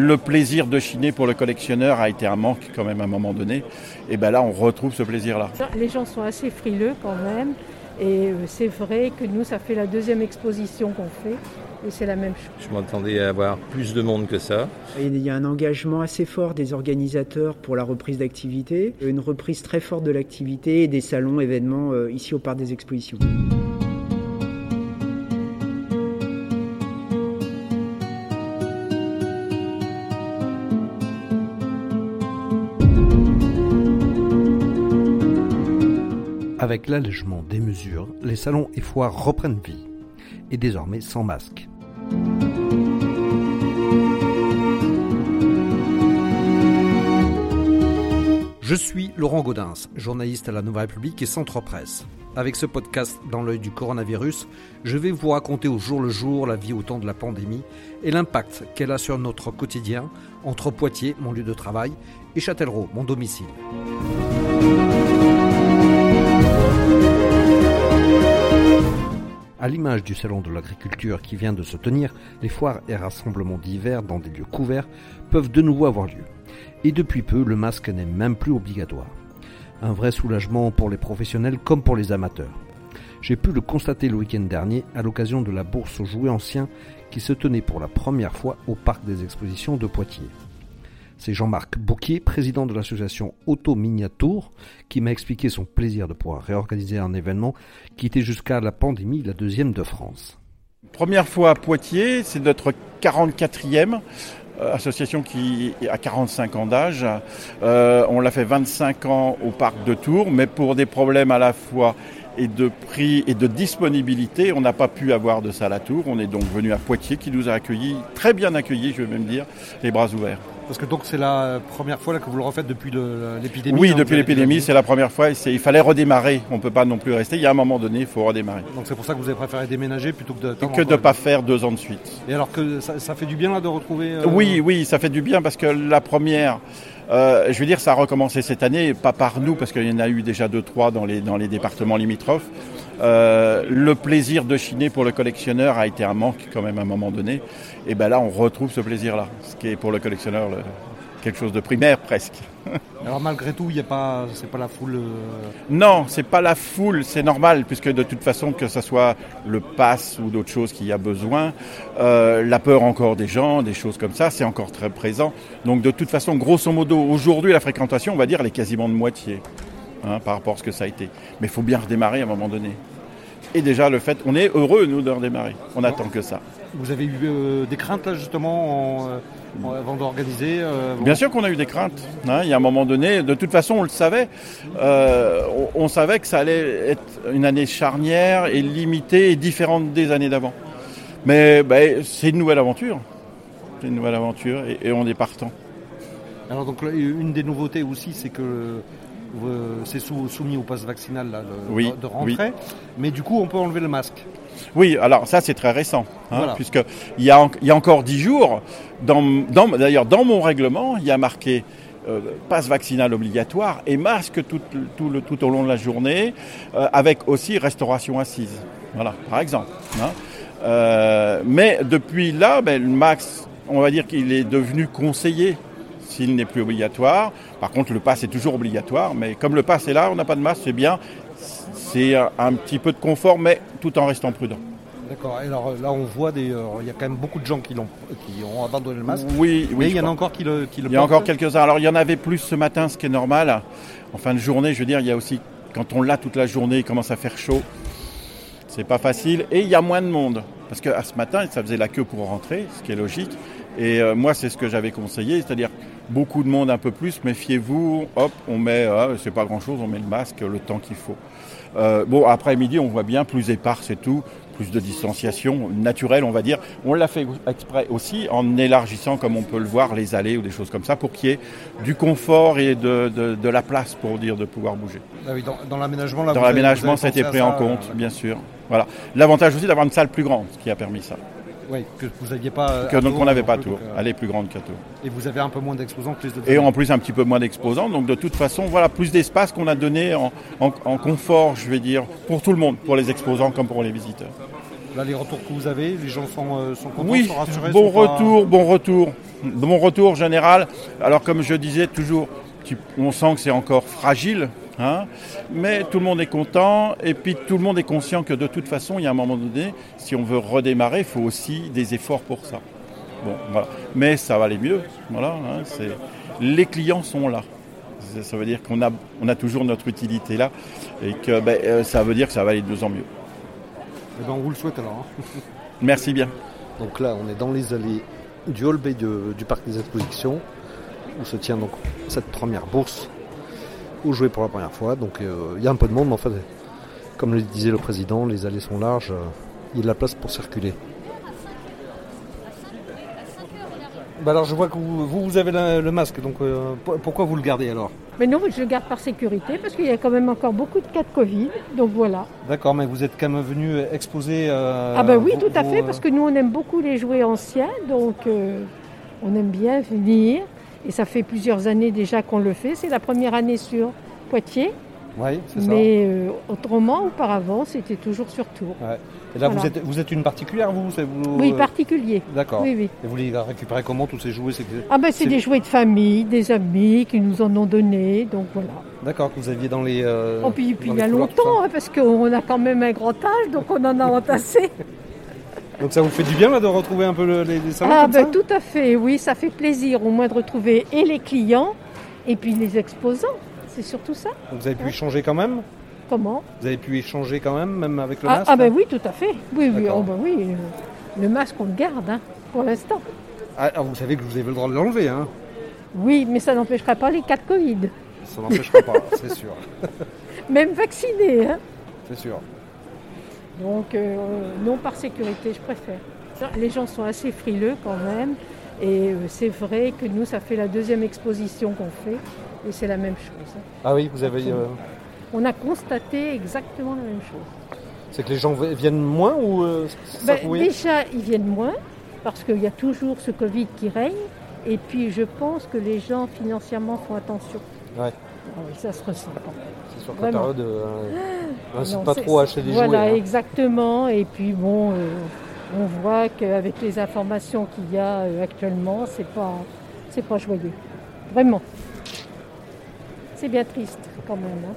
Le plaisir de chiner pour le collectionneur a été un manque quand même à un moment donné. Et bien là, on retrouve ce plaisir-là. Les gens sont assez frileux quand même. Et c'est vrai que nous, ça fait la deuxième exposition qu'on fait. Et c'est la même chose. Je m'attendais à avoir plus de monde que ça. Il y a un engagement assez fort des organisateurs pour la reprise d'activité, une reprise très forte de l'activité et des salons, événements ici au Parc des Expositions. Avec l'allègement des mesures, les salons et foires reprennent vie, et désormais sans masque. Je suis Laurent Gaudens, journaliste à la Nouvelle République et Centre Presse. Avec ce podcast dans l'œil du coronavirus, je vais vous raconter au jour le jour la vie au temps de la pandémie et l'impact qu'elle a sur notre quotidien entre Poitiers, mon lieu de travail, et Châtellerault, mon domicile. À l'image du salon de l'agriculture qui vient de se tenir, les foires et rassemblements d'hiver dans des lieux couverts peuvent de nouveau avoir lieu. Et depuis peu, le masque n'est même plus obligatoire. Un vrai soulagement pour les professionnels comme pour les amateurs. J'ai pu le constater le week-end dernier à l'occasion de la bourse aux jouets anciens qui se tenait pour la première fois au parc des expositions de Poitiers. C'est Jean-Marc Bouquier, président de l'association Auto Miniatour, qui m'a expliqué son plaisir de pouvoir réorganiser un événement qui était jusqu'à la pandémie la deuxième de France. Première fois à Poitiers, c'est notre 44e association qui a 45 ans d'âge. Euh, on l'a fait 25 ans au parc de Tours, mais pour des problèmes à la fois et de prix et de disponibilité, on n'a pas pu avoir de salle à Tours. On est donc venu à Poitiers qui nous a accueillis, très bien accueillis, je vais même dire, les bras ouverts. Parce que donc c'est la première fois là, que vous le refaites depuis l'épidémie Oui, depuis l'épidémie, c'est la première fois. Il fallait redémarrer. On ne peut pas non plus rester. Il y a un moment donné, il faut redémarrer. Donc c'est pour ça que vous avez préféré déménager plutôt que de... Que de ne pas faire deux ans de suite. Et alors que ça, fait du bien là de retrouver... Euh, oui, oui, ça fait du bien parce que la première... Euh, je veux dire, ça a recommencé cette année, pas par nous, parce qu'il y en a eu déjà deux, trois dans les, dans les départements limitrophes. Euh, le plaisir de chiner pour le collectionneur a été un manque quand même à un moment donné. Et ben là, on retrouve ce plaisir-là, ce qui est pour le collectionneur le, quelque chose de primaire presque. Alors malgré tout, il n'y a pas, c'est pas la foule. Euh, non, c'est pas la foule, c'est normal puisque de toute façon que ce soit le pass ou d'autres choses qu'il y a besoin, euh, la peur encore des gens, des choses comme ça, c'est encore très présent. Donc de toute façon, grosso modo, aujourd'hui la fréquentation, on va dire, elle est quasiment de moitié hein, par rapport à ce que ça a été. Mais il faut bien redémarrer à un moment donné. Et déjà le fait, on est heureux nous de redémarrer. On attend que ça. Vous avez eu euh, des craintes là justement en, avant d'organiser euh, Bien sûr qu'on a eu des craintes. Hein. il y a un moment donné, de toute façon, on le savait. Euh, on, savait que ça allait être une année charnière et limitée et différente des années d'avant. Mais ben, c'est une nouvelle aventure. C'est une nouvelle aventure et, on est partant. Alors donc une des nouveautés aussi, c'est que c'est soumis au pass vaccinal de, rentrée. Mais du coup, on peut enlever le masque. Oui, alors ça c'est très récent, hein, puisqu'il y, a, y a encore dix jours, d'ailleurs dans, mon règlement, il y a marqué euh, passe vaccinal obligatoire et masque tout, au long de la journée, euh, avec aussi restauration assise. Voilà, par exemple. Hein. Euh, mais depuis là, ben, le max, on va dire qu'il est devenu conseillé s'il n'est plus obligatoire. Par contre, le pass est toujours obligatoire, mais comme le pass est là, on n'a pas de masque, c'est bien c'est un petit peu de confort, mais tout en restant prudent. D'accord. Alors là, on voit des. Euh, il y a quand même beaucoup de gens qui, l'ont, qui ont abandonné le masque. Oui, oui. Mais il y en a encore qui le, qui Il y a encore quelques-uns. Alors il y en avait plus ce matin, ce qui est normal. En fin de journée, je veux dire, il y a aussi quand on l'a toute la journée, il commence à faire chaud. C'est pas facile et il y a moins de monde parce qu'à ce matin, ça faisait la queue pour rentrer, ce qui est logique. Et euh, moi, c'est ce que j'avais conseillé, c'est-à-dire beaucoup de monde un peu plus, méfiez-vous, hop, on met, euh, c'est pas grand-chose, on met le masque le temps qu'il faut. Euh, bon, après-midi, on voit bien plus épars, c'est tout, plus de distanciation naturelle, on va dire. On l'a fait exprès aussi en élargissant, comme on peut le voir, les allées ou des choses comme ça, pour qu'il y ait du confort et de, la place, pour dire, de pouvoir bouger. Ah oui, dans, l'aménagement, dans l'aménagement, ça a été pris en compte, bien sûr. Voilà. L'avantage aussi d'avoir une salle plus grande, ce qui a permis ça. Oui, que vous n'aviez pas. Que, donc on n'avait pas Tours. Elle est plus grande qu'à Tours. Et vous avez un peu moins d'exposants les autres. Et en plus un petit peu moins d'exposants. Donc de toute façon, voilà, plus d'espace qu'on a donné en, confort, je vais dire, pour tout le monde, pour les exposants comme pour les visiteurs. Là, les retours que vous avez, les gens sont, euh, sont contents, Oui, sont rassurés bon sont pas- retour, bon retour. Bon retour général. Alors comme je disais toujours, tu- on sent que c'est encore fragile, hein, mais tout le monde est content et puis tout le monde est conscient que de toute façon, il y a un moment donné, si on veut redémarrer, il faut aussi des efforts pour ça. Bon, voilà. Mais ça va aller mieux. Voilà, hein, les clients sont là. Ça- veut dire qu'on a, on a toujours notre utilité là et que ben, euh, ça veut dire que ça va aller de mieux en mieux. Eh ben, on vous le souhaite alors. hein. Merci bien. Donc là, on est dans les allées du hall de- du parc des expositions, où se tient donc cette première bourse, jouer pour la première fois. Donc euh, il y a un peu de monde, mais en fait, comme le disait le président, les allées sont larges, euh, il y a de la place pour circuler. Bah alors je vois que vous, vous, avez la- le masque, donc euh, po- pourquoi vous le gardez alors? Mais non, je le garde par sécurité parce qu'il y a quand même encore beaucoup de cas de Covid. Donc voilà. D'accord, mais vous êtes quand même venu exposer. euh, ah ben oui, vos- tout à vos, fait, parce que nous on aime beaucoup les jouets anciens, donc euh, on aime bien venir. Et ça fait plusieurs années déjà qu'on le fait. C'est la première année sur Poitiers, Oui, c'est ça. mais euh, autrement, auparavant, c'était toujours sur Tours. Et là, vous, êtes, vous êtes une particulière, vous, Oui, euh, particulier. D'accord. Oui, oui. Et vous les récupérez comment tous ces jouets Ah ben c'est des jouets de famille, des amis qui nous en ont donné, donc voilà. D'accord, que vous aviez dans les. euh, Oh, puis, puis dans il y a couloirs, longtemps, hein, parce qu'on a quand même un grand âge, donc on en a entassé. Donc ça vous fait du bien là, de retrouver un peu le- les, les salons Ah comme ben ça tout à fait, oui, ça fait plaisir au moins de retrouver et les clients et puis les exposants. C'est surtout ça. Donc, Vous avez pu échanger quand même Comment? Vous avez pu échanger quand même, même avec le ah, masque ah ben là oui, tout à fait. Oui, oui, oh, ben oui. Le masque, on le garde hein, pour l'instant. Ah, alors, vous savez que vous avez le droit de l'enlever, hein Oui, mais ça n'empêchera pas les cas de Covid. Ça n'empêchera pas, c'est sûr. Même vaccinés. Hein. C'est sûr. Donc, euh, non par sécurité, je préfère. Les gens sont assez frileux quand même. Et euh, c'est vrai que nous, ça fait la deuxième exposition qu'on fait. Et c'est la même chose. hein. Ah oui, vous avez. euh, On a constaté exactement la même chose. c'est que les gens viennent moins ou ça Ben, déjà, ils viennent moins parce qu'il y a toujours ce Covid qui règne. Et puis, je pense que les gens financièrement font attention. Ouais. Ah oui, ça se ressent. C'est sûr que la Vraiment. période. euh, c'est pas trop acheter des Voilà, jouets. hein. exactement. Et puis, bon, euh, on voit qu'avec les informations qu'il y a euh, actuellement, c'est pas, c'est pas joyeux. Vraiment. C'est bien triste quand même. hein.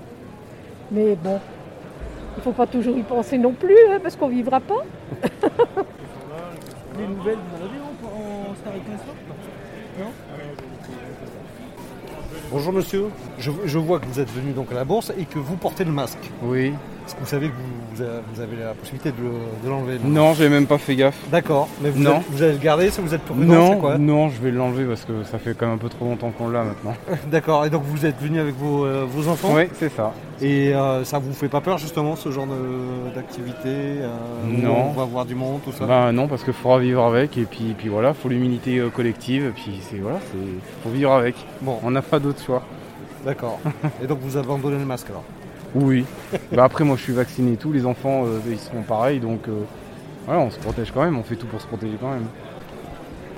Mais bon, il ne faut pas toujours y penser non plus, hein, parce qu'on ne vivra pas. Les nouvelles, vous en avez en, Star Non? Bonjour monsieur, je, vois que vous êtes venu donc à la bourse et que vous portez le masque. Oui. Est-ce que vous savez que vous, vous avez, la possibilité de, le- l'enlever là Non, j'ai même pas fait gaffe. D'accord, mais vous, Non. Allez, vous allez le garder, ça vous êtes c'est Non, quoi? non, je vais l'enlever parce que ça fait quand même un peu trop longtemps qu'on l'a maintenant. D'accord, et donc vous êtes venu avec vos, euh, vos enfants? Oui, c'est ça. Et euh, ça vous fait pas peur justement ce genre d'activité euh, Non. On va voir du monde, tout ça? Ben non, parce qu'il faudra vivre avec et puis, puis voilà, faut l'immunité euh, collective et puis c'est voilà, c'est faut vivre avec. Bon, On n'a pas d'autre choix. d'accord. et donc vous abandonnez le masque alors? Oui. bah après moi je suis vacciné et tout, les enfants euh, ils seront pareils donc euh, voilà, on se protège quand même, on fait tout pour se protéger quand même.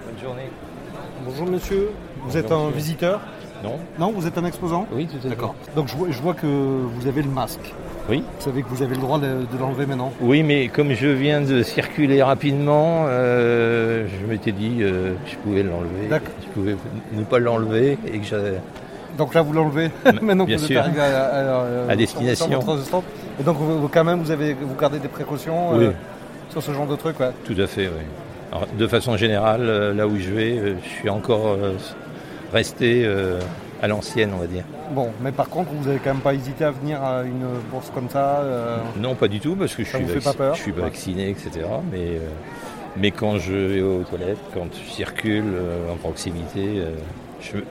Bonne journée. Bonjour monsieur, vous Bonjour, êtes un monsieur. visiteur? Non Non, vous êtes un exposant? Oui, tout à fait. D'accord. Donc je vois, je vois que vous avez le masque. Oui. Vous savez que vous avez le droit de, de l'enlever maintenant? Oui, mais comme je viens de circuler rapidement, euh, je m'étais dit euh, que je pouvais l'enlever. D'accord. Je pouvais ne pas l'enlever et que j'avais. Donc là vous l'enlevez maintenant que bien vous sûr. êtes arrivé à, à- À destination. Et donc vous, quand même vous avez vous gardez des précautions Oui. euh, sur ce genre de trucs ouais. Tout à fait, oui. Alors, de façon générale, euh, là où je vais, euh, je suis encore euh, resté euh, à l'ancienne, on va dire. Bon, mais par contre vous avez quand même pas hésité à venir à une bourse comme ça euh, Non, pas du tout, parce que je suis, je vacciné, etc. Mais, euh, mais quand je vais aux toilettes, quand je circule euh, en proximité, euh,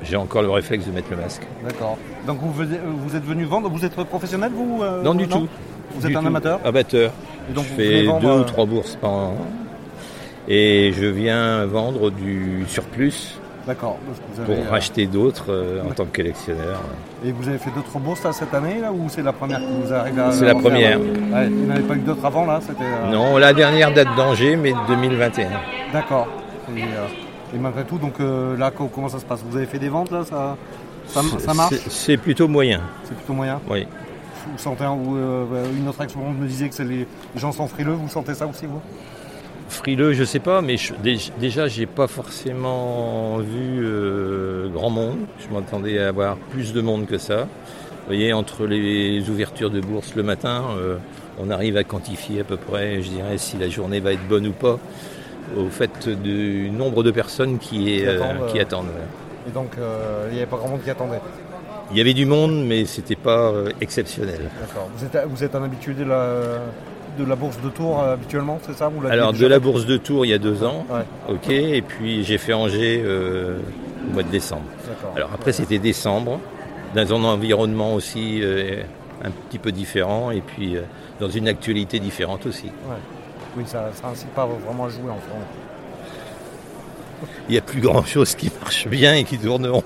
j'ai encore le réflexe de mettre le masque. D'accord. Donc vous, vous êtes venu vendre, vous êtes professionnel vous euh, non, du tout. Vous Du êtes un tout. amateur Amateur. Et donc je fais vendre, deux euh, ou trois bourses par an. Et je viens vendre du surplus D'accord. pour euh, racheter d'autres euh, en tant que collectionneur. Et vous avez fait d'autres bourses là, cette année là ou c'est la première que vous arrivez à C'est la première. là Ouais, Il n'y en avait pas eu d'autres avant là euh, Non, la dernière date d'Angers, mais 2021. D'accord. Et, euh, et malgré tout, donc euh, là, co- comment ça se passe? Vous avez fait des ventes là? Ça, ça, ça marche? C'est- plutôt moyen, C'est plutôt moyen? Oui. Vous sentez une autre expérience me disait que les, gens sont frileux, vous sentez ça aussi vous? Frileux, je sais pas, mais je, déjà j'ai pas forcément vu grand monde. Je m'attendais à avoir plus de monde que ça. Vous voyez, entre les ouvertures de bourse le matin, on arrive à quantifier à peu près, je dirais, si la journée va être bonne ou pas, au fait du nombre de personnes qui, attendent. Et donc, il n'y avait pas grand monde qui attendait il y avait du monde, mais c'était pas euh, exceptionnel. D'accord. Vous êtes, un habitué de la, de la bourse de Tours euh, habituellement, c'est ça Alors, de la bourse de Tours, il y a deux ans. Ok. Et puis, j'ai fait Angers euh, au mois de décembre. Alors, après, c'était décembre, dans un environnement aussi un petit peu différent, et puis dans une actualité différente aussi. Oui, ça n'incite pas vraiment à jouer en France. Il n'y a plus grand chose qui marche bien et qui tourneront.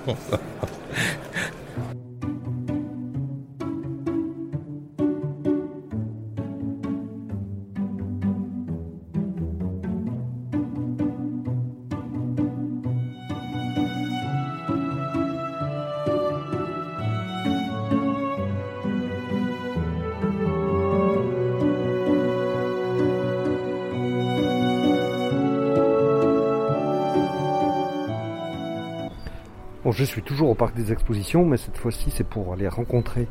Je suis toujours au parc des expositions, mais cette fois-ci c'est pour aller rencontrer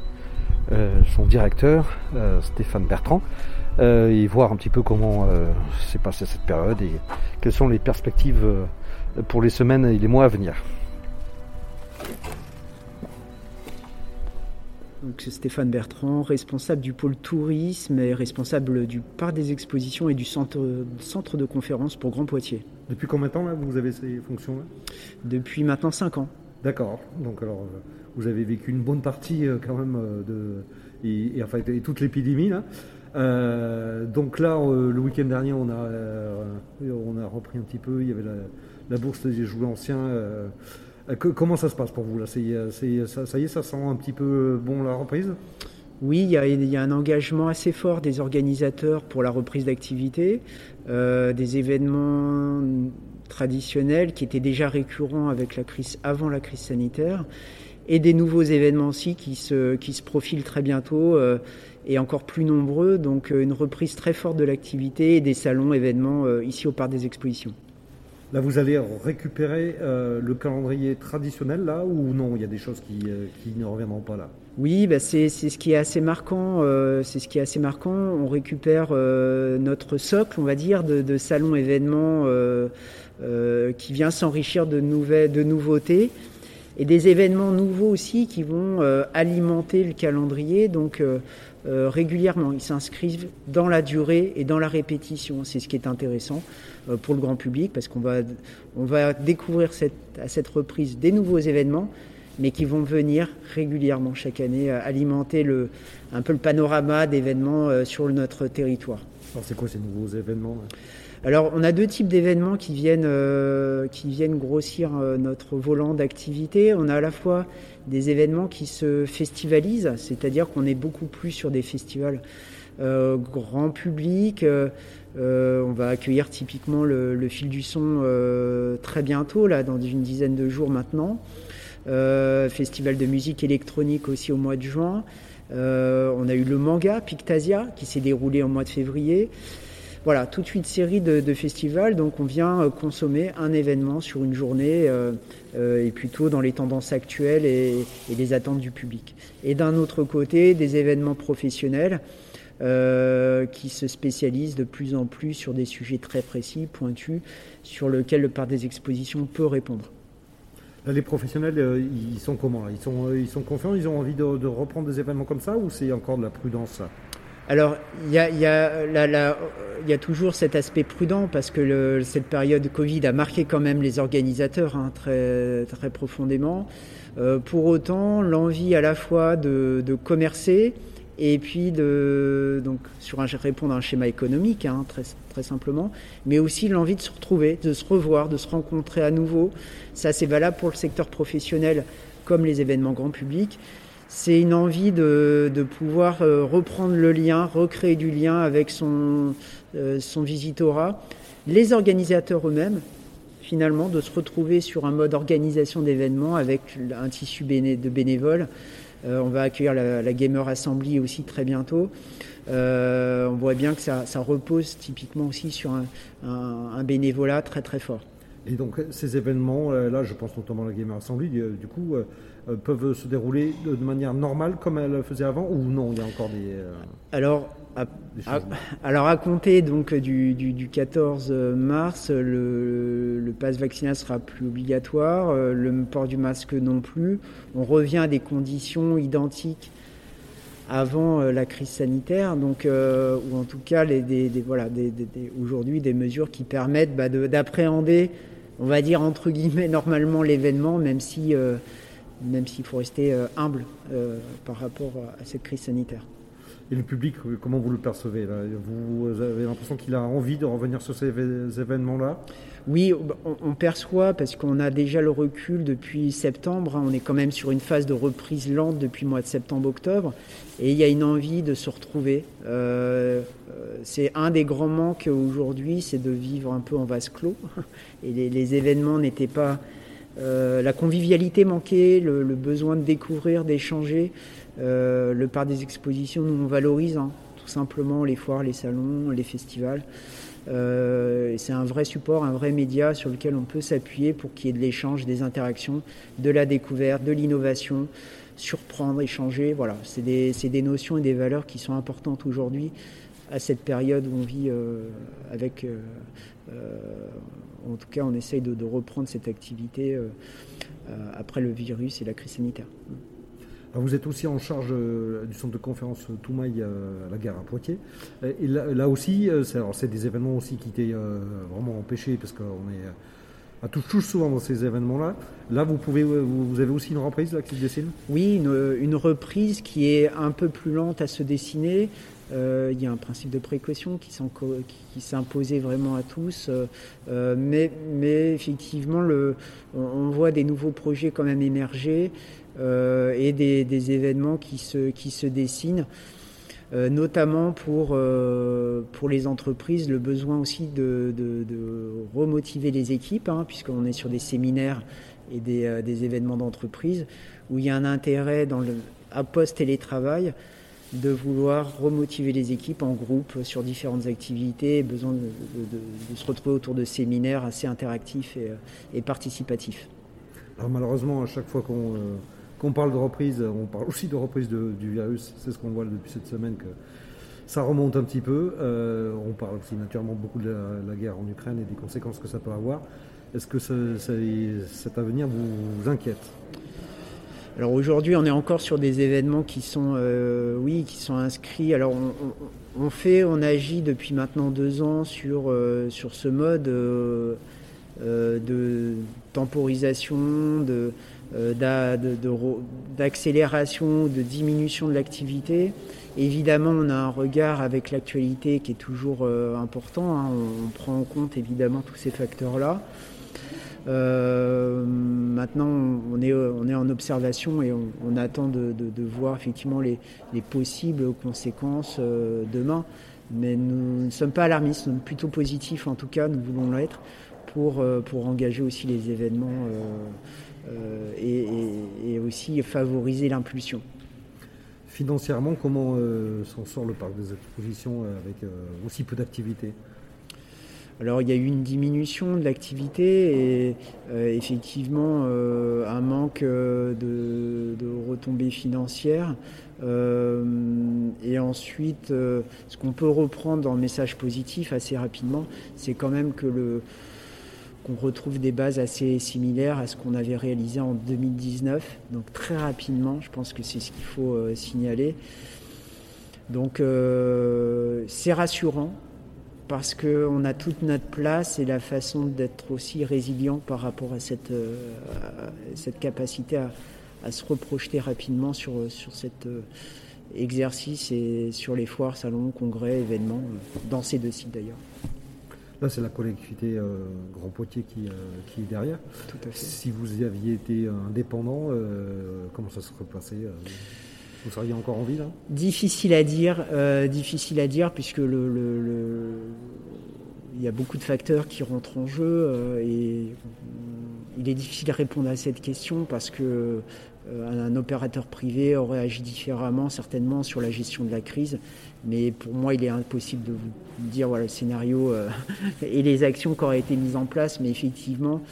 euh, son directeur, euh, Stéphane Bertrand, euh, et voir un petit peu comment s'est passée cette période et quelles sont les perspectives pour les semaines et les mois à venir. Donc, Stéphane Bertrand, responsable du pôle tourisme et responsable du parc des expositions et du centre, centre de conférence pour Grand Poitiers. Depuis combien de temps là, vous avez ces fonctions-là? Depuis maintenant 5 ans. D'accord. Donc alors, euh, vous avez vécu une bonne partie euh, quand même euh, de et, enfin et toute l'épidémie là. donc là, le week-end dernier, on a on a repris un petit peu. Il y avait la, bourse des jouets anciens. comment ça se passe pour vous là? Ça, y est, ça sent un petit peu bon la reprise? Oui, il y, a, il y, a, un engagement assez fort des organisateurs pour la reprise d'activité, des événements traditionnels qui étaient déjà récurrents avec la crise avant la crise sanitaire et des nouveaux événements aussi qui se, qui se profilent très bientôt euh, et encore plus nombreux. Donc euh, une reprise très forte de l'activité et des salons, événements euh, ici au Parc des Expositions. Là, vous allez récupérer le calendrier traditionnel là ou non Il y a des choses qui, qui ne reviendront pas là? Oui, bah c'est ce qui est assez marquant. c'est ce qui est assez marquant. On récupère notre socle, on va dire, de, de salons événements euh, qui vient s'enrichir de, de nouveautés et des événements nouveaux aussi qui vont euh, alimenter le calendrier. Donc euh, régulièrement, ils s'inscrivent dans la durée et dans la répétition. C'est ce qui est intéressant pour le grand public parce qu'on va, on va découvrir à cette reprise des nouveaux événements mais qui vont venir régulièrement chaque année alimenter le, un peu le panorama d'événements sur notre territoire. Alors c'est quoi ces nouveaux événements alors, on a deux types d'événements qui viennent, euh, qui viennent grossir euh, notre volant d'activité. On a à la fois des événements qui se festivalisent, c'est-à-dire qu'on est beaucoup plus sur des festivals euh, grand public. on va accueillir typiquement le, le fil du son très bientôt, là, dans une dizaine de jours maintenant. festival de musique électronique aussi au mois de juin. on a eu le manga Pictasia qui s'est déroulé en mois de février. Voilà, toute une série de, festivals. Donc on vient euh, consommer un événement sur une journée euh, euh, et plutôt dans les tendances actuelles et, les attentes du public. Et d'un autre côté, des événements professionnels. qui se spécialisent de plus en plus sur des sujets très précis, pointus, sur lesquels le parc des expositions peut répondre. les professionnels, ils sont comment? Ils sont, confiants? Ils ont envie de reprendre des événements comme ça ou c'est encore de la prudence? Alors, il y a, toujours cet aspect prudent parce que cette période Covid a marqué quand même les organisateurs hein, très, profondément. Euh, pour autant, l'envie à la fois de, commercer et puis de donc sur un, répondre à un schéma économique hein, très, très simplement, mais aussi l'envie de se retrouver, de se revoir, de se rencontrer à nouveau. Ça, c'est valable pour le secteur professionnel comme les événements grand public c'est une envie de, pouvoir euh, reprendre le lien, recréer du lien avec son, euh, son. Les organisateurs eux-mêmes, finalement, de se retrouver sur un mode organisation d'événements avec un tissu de bénévoles on va accueillir la, Gamer Assembly aussi très bientôt. on voit bien que ça, repose typiquement aussi sur un, bénévolat très très fort. Et donc ces événements, là je pense notamment à la Gamer Assembly, du coup peuvent se dérouler de, manière normale comme elle faisait avant ou non Il y a encore des... Alors alors à compter donc du, du, 14 mars, le, le pass vaccinal sera plus obligatoire, euh, le port du masque non plus. On revient à des conditions identiques avant euh, la crise sanitaire, donc euh, ou en tout cas les, des, voilà des, aujourd'hui des mesures qui permettent bah, d'appréhender, on va dire entre guillemets normalement l'événement, même si même s'il faut rester humble par rapport à cette crise sanitaire. Et le public, comment vous le percevez Vous avez l'impression qu'il a envie de revenir sur ces événements-là? Oui, on, perçoit parce qu'on a déjà le recul depuis septembre. Hein. on est quand même sur une phase de reprise lente depuis le mois de septembre-octobre. Et il y a une envie de se retrouver. Euh, euh, c'est un des grands manques aujourd'hui, c'est de vivre un peu en vase clos. Et les, événements n'étaient pas... Euh, la convivialité manquait, le besoin de découvrir, d'échanger. Euh, le parc des expositions, nous on valorise hein, tout simplement les foires, les salons, les festivals. Euh, c'est un vrai support, un vrai média sur lequel on peut s'appuyer pour qu'il y ait de l'échange, des interactions, de la découverte, de l'innovation, surprendre, échanger. Voilà, c'est des, des, notions et des valeurs qui sont importantes aujourd'hui à cette période où on vit euh, avec. en tout cas, on essaye de, de reprendre cette activité après le virus et la crise sanitaire. Vous êtes aussi en charge euh, du centre de conférence Toumaï euh, à la gare à Poitiers. Et là, aussi, euh, c'est des événements aussi qui étaient vraiment empêchés parce qu'on est à touche souvent dans ces événements-là. Là, vous, pouvez, vous avez aussi une reprise là, qui se dessine? Oui, une, reprise qui est un peu plus lente à se dessiner. Il y a un principe de précaution qui imposé vraiment à tous. mais, mais, effectivement, on, voit des nouveaux projets quand même émerger. Euh, et des, événements qui se, dessinent. Euh, notamment pour, euh, pour les entreprises, le besoin aussi de, remotiver les équipes, hein, puisqu'on est sur des séminaires et des, événements d'entreprise, où il y a un intérêt dans le, à post-télétravail de vouloir remotiver les équipes en groupe sur différentes activités, besoin de, se retrouver autour de séminaires assez interactifs et, participatifs. Alors malheureusement, à chaque fois qu'on quand on parle de reprise, on parle aussi de reprise du virus. C'est ce qu'on voit depuis cette semaine que ça remonte un petit peu. Euh, on parle aussi naturellement beaucoup de la, guerre en Ukraine et des conséquences que ça peut avoir. Est-ce que cet avenir vous, inquiète? Alors aujourd'hui, on est encore sur des événements qui sont, euh, oui, qui sont inscrits. Alors on, fait, on agit depuis maintenant deux ans sur euh, sur ce mode de temporisation, de euh, d'accélération, de, diminution de l'activité. Évidemment, on a un regard avec l'actualité qui est toujours euh, important. Hein. On, prend en compte évidemment tous ces facteurs-là. Euh, maintenant, on est, on est en observation et on, attend de, voir effectivement les, possibles conséquences demain. Mais nous ne sommes pas alarmistes, nous sommes plutôt positifs en tout cas, nous voulons l'être pour, pour engager aussi les événements euh, et, aussi favoriser l'impulsion. Financièrement, comment euh, s'en sort le parc des expositions euh, avec aussi peu d'activité alors il y a eu une diminution de l'activité et effectivement un manque de, retombées financières. et ensuite, ce qu'on peut reprendre le message positif assez rapidement, c'est quand même que le, qu'on retrouve des bases assez similaires à ce qu'on avait réalisé en 2019. Donc très rapidement, je pense que c'est ce qu'il faut euh, signaler. Donc euh, c'est rassurant parce qu'on a toute notre place et la façon d'être aussi résilient par rapport à cette, euh, cette capacité à, se reprojeter rapidement sur, sur cet exercice et sur les foires, salons, congrès, événements, dans ces deux sites d'ailleurs. Là, c'est la collectivité euh, Grand Poitiers qui, euh, qui, est derrière. Tout à fait. Si vous aviez été indépendant, euh, comment ça serait passé Vous seriez encore en vie là? Difficile à dire, difficile à dire, puisque il y a beaucoup de facteurs qui rentrent en jeu et il est difficile de répondre à cette question parce que un opérateur privé aurait agi différemment certainement sur la gestion de la crise. Mais pour moi, il est impossible de vous dire le scénario et les actions qui auraient été mises en place. Mais effectivement,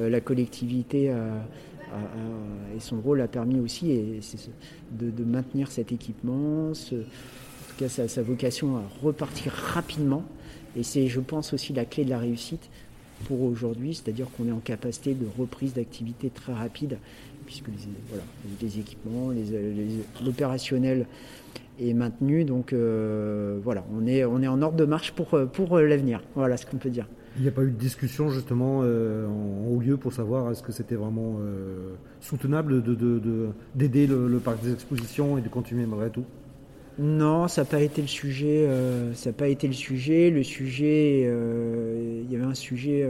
la collectivité et son rôle a permis aussi de, maintenir cet équipement, en tout cas sa, vocation à repartir rapidement. Et c'est, je pense, aussi la clé de la réussite pour aujourd'hui, c'est-à-dire qu'on est en capacité de reprise d'activité très rapide, puisque les, équipements, l'opérationnel est maintenu. Donc euh, voilà, on est, en ordre de marche pour l'avenir. Voilà ce qu'on peut dire. Il n'y a pas eu de discussion justement euh, en, haut lieu pour savoir est-ce que c'était vraiment euh, soutenable d'aider de, le, parc des expositions et de continuer malgré tout? Non, ça n'a pas été le sujet. Euh, ça n'a pas été le sujet. Le sujet, il y avait un sujet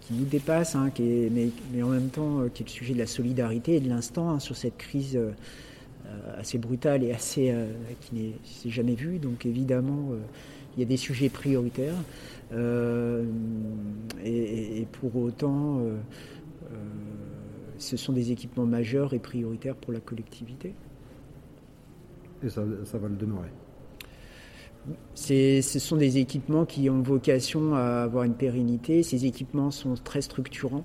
qui nous dépasse, hein, qui est, mais, mais, en même temps qui est le sujet de la solidarité et de l'instant hein, sur cette crise assez brutale et assez qui n'est jamais vue. Donc évidemment, il y a des sujets prioritaires. Euh, et, pour autant, euh, euh, ce sont des équipements majeurs et prioritaires pour la collectivité. Et ça, va le demeurer ce sont des équipements qui ont vocation à avoir une pérennité. Ces équipements sont très structurants,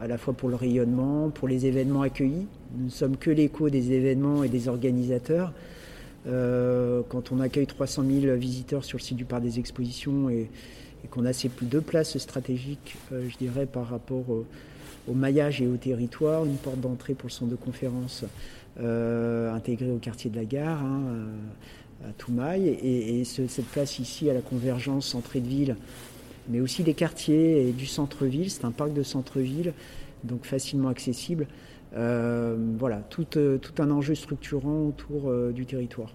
à la fois pour le rayonnement, pour les événements accueillis. Nous ne sommes que l'écho des événements et des organisateurs. Euh, quand on accueille 300 000 visiteurs sur le site du parc des expositions et, qu'on a ces deux places stratégiques, euh, je dirais, par rapport au, maillage et au territoire, une porte d'entrée pour le centre de conférence euh, intégré au quartier de la gare, hein, à Toumaï, et, cette place ici à la convergence entrée de ville, mais aussi des quartiers et du centre-ville. C'est un parc de centre-ville, donc facilement accessible. Euh, voilà, euh, tout, un enjeu structurant autour euh, du territoire.